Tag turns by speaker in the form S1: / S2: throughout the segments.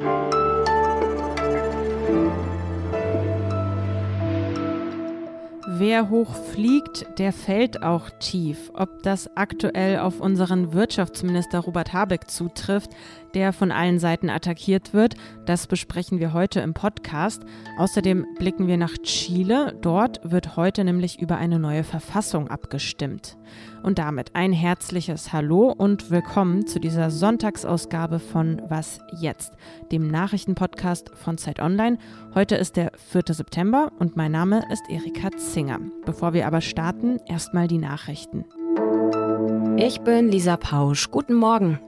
S1: Thank you. Wer hoch fliegt, der fällt auch tief. Ob das aktuell auf unseren Wirtschaftsminister Robert Habeck zutrifft, der von allen Seiten attackiert wird, das besprechen wir heute im Podcast. Außerdem blicken wir nach Chile. Dort wird heute nämlich über eine neue Verfassung abgestimmt. Und damit ein herzliches Hallo und willkommen zu dieser Sonntagsausgabe von Was jetzt, dem Nachrichtenpodcast von Zeit Online. Heute ist der 4. September und mein Name ist Erika Zinger. Bevor wir aber starten, erstmal die Nachrichten.
S2: Ich bin Lisa Pausch. Guten Morgen.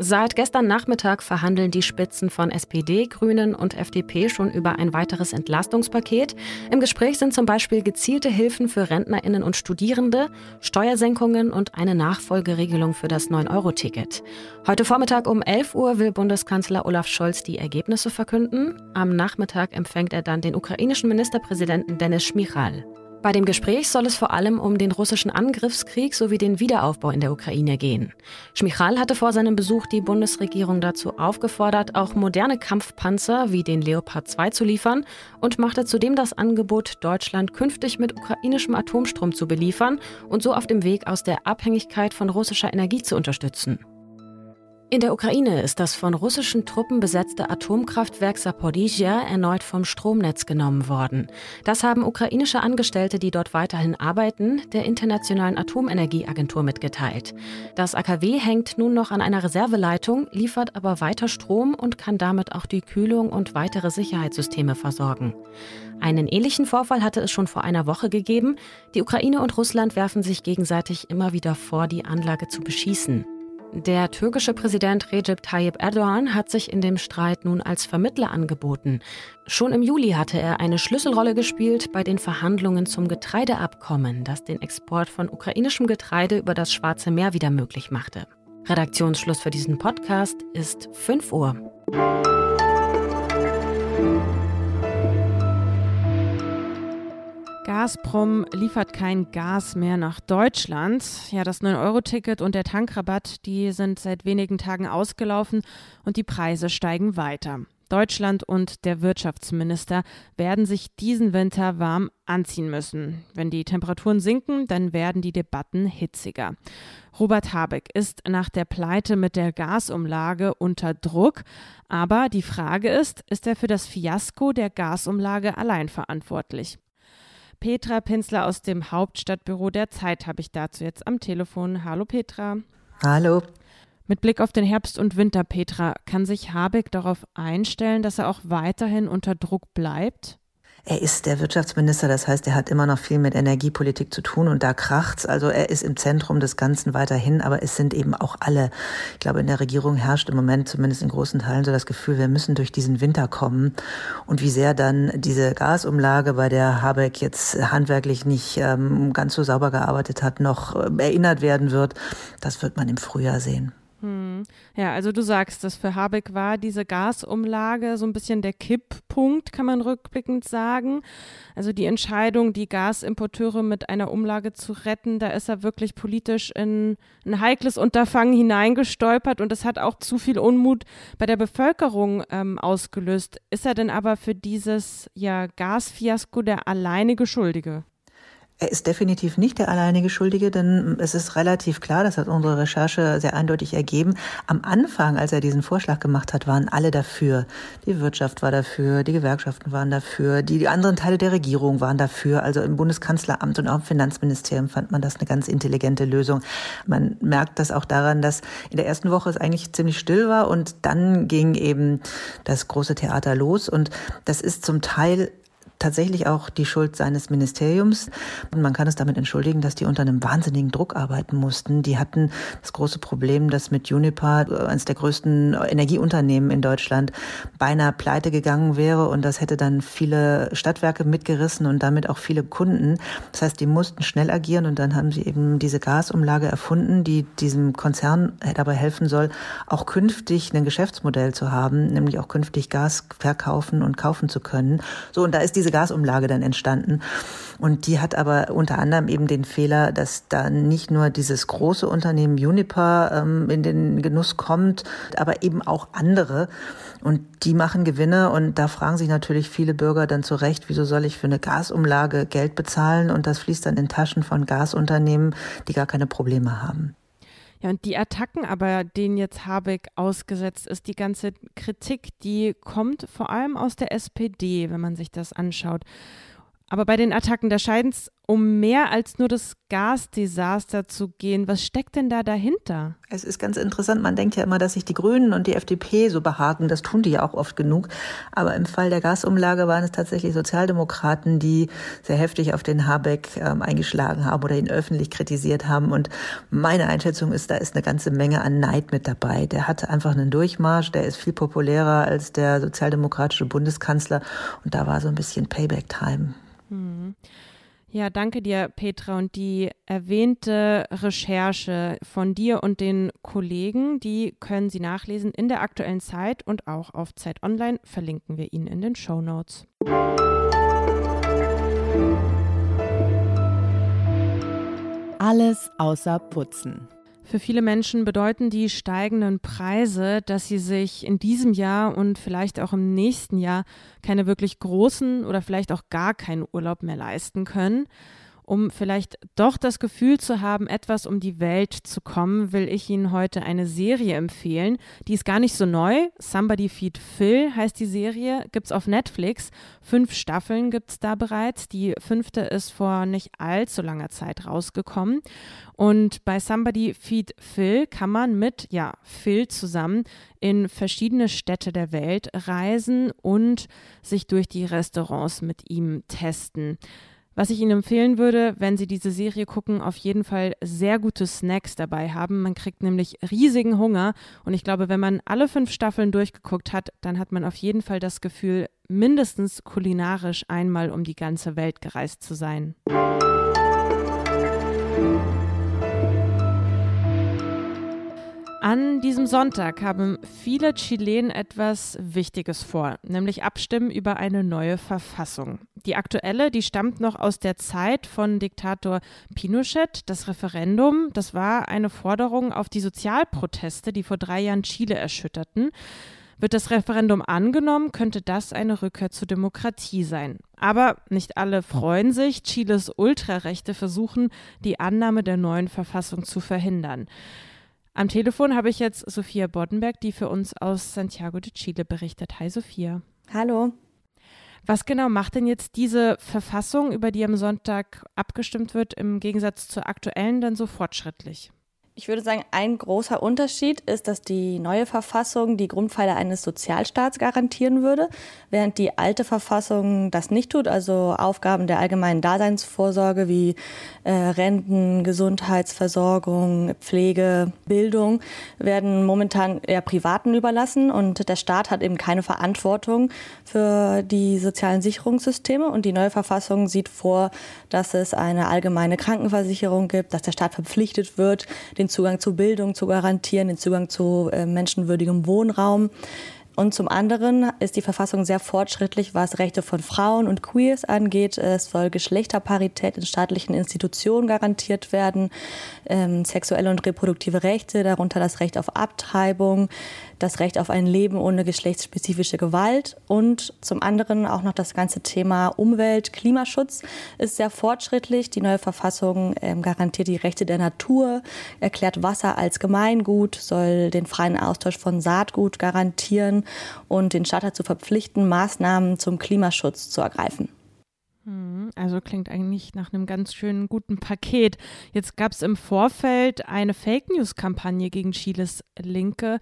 S2: Seit gestern Nachmittag verhandeln die Spitzen von SPD, Grünen und FDP schon über ein weiteres Entlastungspaket. Im Gespräch sind zum Beispiel gezielte Hilfen für Rentnerinnen und Studierende, Steuersenkungen und eine Nachfolgeregelung für das 9-Euro-Ticket. Heute Vormittag um 11 Uhr will Bundeskanzler Olaf Scholz die Ergebnisse verkünden. Am Nachmittag empfängt er dann den ukrainischen Ministerpräsidenten Denis Schmichal. Bei dem Gespräch soll es vor allem um den russischen Angriffskrieg sowie den Wiederaufbau in der Ukraine gehen. Schmichal hatte vor seinem Besuch die Bundesregierung dazu aufgefordert, auch moderne Kampfpanzer wie den Leopard 2 zu liefern und machte zudem das Angebot, Deutschland künftig mit ukrainischem Atomstrom zu beliefern und so auf dem Weg aus der Abhängigkeit von russischer Energie zu unterstützen. In der Ukraine ist das von russischen Truppen besetzte Atomkraftwerk Saporizhia erneut vom Stromnetz genommen worden. Das haben ukrainische Angestellte, die dort weiterhin arbeiten, der Internationalen Atomenergieagentur mitgeteilt. Das AKW hängt nun noch an einer Reserveleitung, liefert aber weiter Strom und kann damit auch die Kühlung und weitere Sicherheitssysteme versorgen. Einen ähnlichen Vorfall hatte es schon vor einer Woche gegeben. Die Ukraine und Russland werfen sich gegenseitig immer wieder vor, die Anlage zu beschießen. Der türkische Präsident Recep Tayyip Erdogan hat sich in dem Streit nun als Vermittler angeboten. Schon im Juli hatte er eine Schlüsselrolle gespielt bei den Verhandlungen zum Getreideabkommen, das den Export von ukrainischem Getreide über das Schwarze Meer wieder möglich machte. Redaktionsschluss für diesen Podcast ist 5 Uhr.
S1: Gazprom liefert kein Gas mehr nach Deutschland. Ja, das 9-Euro-Ticket und der Tankrabatt, die sind seit wenigen Tagen ausgelaufen und die Preise steigen weiter. Deutschland und der Wirtschaftsminister werden sich diesen Winter warm anziehen müssen. Wenn die Temperaturen sinken, dann werden die Debatten hitziger. Robert Habeck ist nach der Pleite mit der Gasumlage unter Druck. Aber die Frage ist, ist er für das Fiasko der Gasumlage allein verantwortlich? Petra Pinsler aus dem Hauptstadtbüro der Zeit habe ich dazu jetzt am Telefon. Hallo Petra.
S3: Hallo.
S1: Mit Blick auf den Herbst und Winter, Petra, kann sich Habeck darauf einstellen, dass er auch weiterhin unter Druck bleibt?
S3: Er ist der Wirtschaftsminister, das heißt, er hat immer noch viel mit Energiepolitik zu tun und da kracht's. Also er ist im Zentrum des Ganzen weiterhin, aber es sind eben auch alle. Ich glaube, in der Regierung herrscht im Moment zumindest in großen Teilen so das Gefühl, wir müssen durch diesen Winter kommen. Und wie sehr dann diese Gasumlage, bei der Habeck jetzt handwerklich nicht ähm, ganz so sauber gearbeitet hat, noch äh, erinnert werden wird, das wird man im Frühjahr sehen.
S1: Hm. Ja, also du sagst, dass für Habeck war diese Gasumlage so ein bisschen der Kipppunkt, kann man rückblickend sagen. Also die Entscheidung, die Gasimporteure mit einer Umlage zu retten, da ist er wirklich politisch in ein heikles Unterfangen hineingestolpert und das hat auch zu viel Unmut bei der Bevölkerung ähm, ausgelöst. Ist er denn aber für dieses ja, Gasfiasko der alleinige Schuldige?
S3: Er ist definitiv nicht der alleinige Schuldige, denn es ist relativ klar, das hat unsere Recherche sehr eindeutig ergeben. Am Anfang, als er diesen Vorschlag gemacht hat, waren alle dafür. Die Wirtschaft war dafür, die Gewerkschaften waren dafür, die, anderen Teile der Regierung waren dafür. Also im Bundeskanzleramt und auch im Finanzministerium fand man das eine ganz intelligente Lösung. Man merkt das auch daran, dass in der ersten Woche es eigentlich ziemlich still war und dann ging eben das große Theater los und das ist zum Teil tatsächlich auch die Schuld seines Ministeriums. Und man kann es damit entschuldigen, dass die unter einem wahnsinnigen Druck arbeiten mussten. Die hatten das große Problem, dass mit Uniper, eines der größten Energieunternehmen in Deutschland, beinahe pleite gegangen wäre. Und das hätte dann viele Stadtwerke mitgerissen und damit auch viele Kunden. Das heißt, die mussten schnell agieren und dann haben sie eben diese Gasumlage erfunden, die diesem Konzern dabei helfen soll, auch künftig ein Geschäftsmodell zu haben, nämlich auch künftig Gas verkaufen und kaufen zu können. So, und da ist diese diese Gasumlage dann entstanden. Und die hat aber unter anderem eben den Fehler, dass da nicht nur dieses große Unternehmen Uniper ähm, in den Genuss kommt, aber eben auch andere. Und die machen Gewinne und da fragen sich natürlich viele Bürger dann zu Recht, wieso soll ich für eine Gasumlage Geld bezahlen und das fließt dann in Taschen von Gasunternehmen, die gar keine Probleme haben.
S1: Ja, und die Attacken aber, denen jetzt Habeck ausgesetzt ist, die ganze Kritik, die kommt vor allem aus der SPD, wenn man sich das anschaut. Aber bei den Attacken, da scheint es um mehr als nur das Gasdesaster zu gehen. Was steckt denn da dahinter?
S3: Es ist ganz interessant. Man denkt ja immer, dass sich die Grünen und die FDP so behaken. Das tun die ja auch oft genug. Aber im Fall der Gasumlage waren es tatsächlich Sozialdemokraten, die sehr heftig auf den Habeck ähm, eingeschlagen haben oder ihn öffentlich kritisiert haben. Und meine Einschätzung ist, da ist eine ganze Menge an Neid mit dabei. Der hatte einfach einen Durchmarsch. Der ist viel populärer als der sozialdemokratische Bundeskanzler. Und da war so ein bisschen Payback-Time.
S1: Hm. Ja, danke dir, Petra. Und die erwähnte Recherche von dir und den Kollegen, die können Sie nachlesen in der aktuellen Zeit und auch auf Zeit Online. Verlinken wir Ihnen in den Show Notes.
S2: Alles außer Putzen.
S1: Für viele Menschen bedeuten die steigenden Preise, dass sie sich in diesem Jahr und vielleicht auch im nächsten Jahr keine wirklich großen oder vielleicht auch gar keinen Urlaub mehr leisten können. Um vielleicht doch das Gefühl zu haben, etwas um die Welt zu kommen, will ich Ihnen heute eine Serie empfehlen. Die ist gar nicht so neu. Somebody Feed Phil heißt die Serie, gibt's auf Netflix. Fünf Staffeln gibt's da bereits. Die fünfte ist vor nicht allzu langer Zeit rausgekommen. Und bei Somebody Feed Phil kann man mit, ja, Phil zusammen in verschiedene Städte der Welt reisen und sich durch die Restaurants mit ihm testen. Was ich Ihnen empfehlen würde, wenn Sie diese Serie gucken, auf jeden Fall sehr gute Snacks dabei haben. Man kriegt nämlich riesigen Hunger und ich glaube, wenn man alle fünf Staffeln durchgeguckt hat, dann hat man auf jeden Fall das Gefühl, mindestens kulinarisch einmal um die ganze Welt gereist zu sein. An diesem Sonntag haben viele Chilenen etwas Wichtiges vor, nämlich abstimmen über eine neue Verfassung. Die aktuelle, die stammt noch aus der Zeit von Diktator Pinochet. Das Referendum, das war eine Forderung auf die Sozialproteste, die vor drei Jahren Chile erschütterten. Wird das Referendum angenommen, könnte das eine Rückkehr zur Demokratie sein. Aber nicht alle freuen sich. Chiles Ultrarechte versuchen, die Annahme der neuen Verfassung zu verhindern. Am Telefon habe ich jetzt Sophia Boddenberg, die für uns aus Santiago de Chile berichtet. Hi Sophia.
S4: Hallo.
S1: Was genau macht denn jetzt diese Verfassung, über die am Sonntag abgestimmt wird, im Gegensatz zur aktuellen dann so fortschrittlich?
S4: Ich würde sagen, ein großer Unterschied ist, dass die neue Verfassung die Grundpfeiler eines Sozialstaats garantieren würde, während die alte Verfassung das nicht tut. Also Aufgaben der allgemeinen Daseinsvorsorge wie äh, Renten, Gesundheitsversorgung, Pflege, Bildung werden momentan eher Privaten überlassen und der Staat hat eben keine Verantwortung für die sozialen Sicherungssysteme. Und die neue Verfassung sieht vor, dass es eine allgemeine Krankenversicherung gibt, dass der Staat verpflichtet wird, den den Zugang zu Bildung zu garantieren, den Zugang zu äh, menschenwürdigem Wohnraum. Und zum anderen ist die Verfassung sehr fortschrittlich, was Rechte von Frauen und Queers angeht. Es soll Geschlechterparität in staatlichen Institutionen garantiert werden, ähm, sexuelle und reproduktive Rechte, darunter das Recht auf Abtreibung, das Recht auf ein Leben ohne geschlechtsspezifische Gewalt und zum anderen auch noch das ganze Thema Umwelt, Klimaschutz ist sehr fortschrittlich. Die neue Verfassung ähm, garantiert die Rechte der Natur, erklärt Wasser als Gemeingut, soll den freien Austausch von Saatgut garantieren und den Staat dazu verpflichten, Maßnahmen zum Klimaschutz zu ergreifen.
S1: Hm, also klingt eigentlich nach einem ganz schönen guten Paket. Jetzt gab es im Vorfeld eine Fake News-Kampagne gegen Chiles Linke.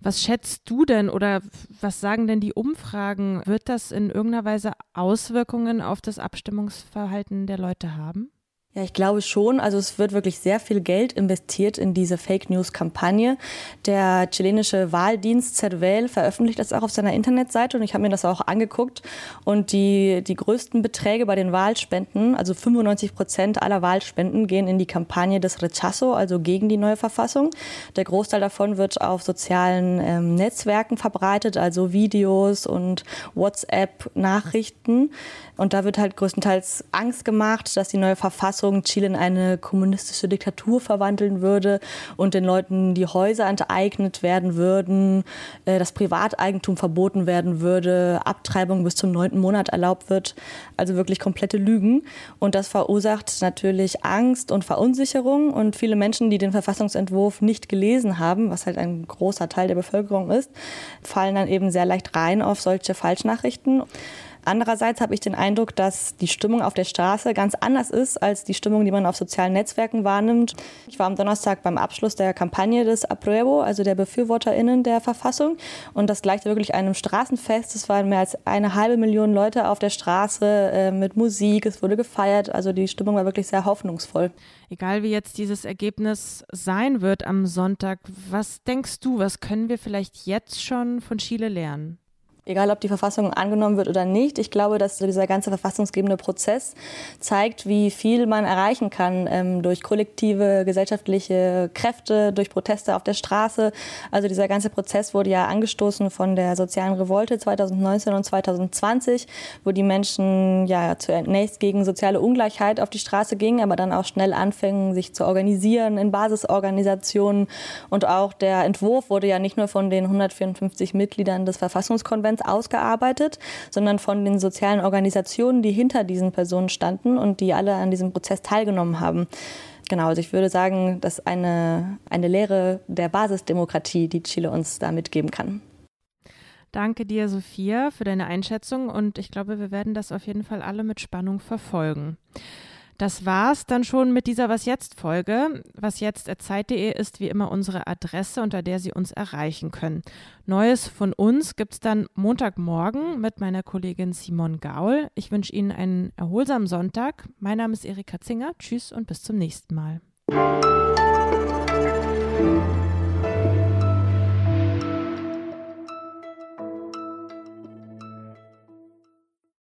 S1: Was schätzt du denn oder was sagen denn die Umfragen? Wird das in irgendeiner Weise Auswirkungen auf das Abstimmungsverhalten der Leute haben?
S4: Ja, ich glaube schon. Also es wird wirklich sehr viel Geld investiert in diese Fake News-Kampagne. Der chilenische Wahldienst ZWL veröffentlicht das auch auf seiner Internetseite und ich habe mir das auch angeguckt. Und die, die größten Beträge bei den Wahlspenden, also 95 Prozent aller Wahlspenden, gehen in die Kampagne des Rechazo, also gegen die neue Verfassung. Der Großteil davon wird auf sozialen ähm, Netzwerken verbreitet, also Videos und WhatsApp-Nachrichten. Und da wird halt größtenteils Angst gemacht, dass die neue Verfassung Verfassung Chile in eine kommunistische Diktatur verwandeln würde und den Leuten die Häuser enteignet werden würden, äh, das Privateigentum verboten werden würde, Abtreibung bis zum neunten Monat erlaubt wird. Also wirklich komplette Lügen. Und das verursacht natürlich Angst und Verunsicherung. Und viele Menschen, die den Verfassungsentwurf nicht gelesen haben, was halt ein großer Teil der Bevölkerung ist, fallen dann eben sehr leicht rein auf solche Falschnachrichten. Andererseits habe ich den Eindruck, dass die Stimmung auf der Straße ganz anders ist als die Stimmung, die man auf sozialen Netzwerken wahrnimmt. Ich war am Donnerstag beim Abschluss der Kampagne des Apruebo, also der BefürworterInnen der Verfassung. Und das gleichte wirklich einem Straßenfest. Es waren mehr als eine halbe Million Leute auf der Straße äh, mit Musik. Es wurde gefeiert. Also die Stimmung war wirklich sehr hoffnungsvoll.
S1: Egal wie jetzt dieses Ergebnis sein wird am Sonntag, was denkst du, was können wir vielleicht jetzt schon von Chile lernen?
S4: Egal, ob die Verfassung angenommen wird oder nicht, ich glaube, dass dieser ganze verfassungsgebende Prozess zeigt, wie viel man erreichen kann ähm, durch kollektive gesellschaftliche Kräfte, durch Proteste auf der Straße. Also dieser ganze Prozess wurde ja angestoßen von der sozialen Revolte 2019 und 2020, wo die Menschen ja zunächst gegen soziale Ungleichheit auf die Straße gingen, aber dann auch schnell anfingen, sich zu organisieren in Basisorganisationen. Und auch der Entwurf wurde ja nicht nur von den 154 Mitgliedern des Verfassungskonvents Transparenz ausgearbeitet, sondern von den sozialen Organisationen, die hinter diesen Personen standen und die alle an diesem Prozess teilgenommen haben. Genau, also ich würde sagen, das ist eine, eine Lehre der Basisdemokratie, die Chile uns da mitgeben kann.
S1: Danke dir, Sophia, für deine Einschätzung und ich glaube, wir werden das auf jeden Fall alle mit Spannung verfolgen. Das war's dann schon mit dieser Was jetzt Folge. Was jetzt Zeit.de ist wie immer unsere Adresse, unter der Sie uns erreichen können. Neues von uns gibt's dann Montagmorgen mit meiner Kollegin Simon Gaul. Ich wünsche Ihnen einen erholsamen Sonntag. Mein Name ist Erika Zinger. Tschüss und bis zum nächsten Mal.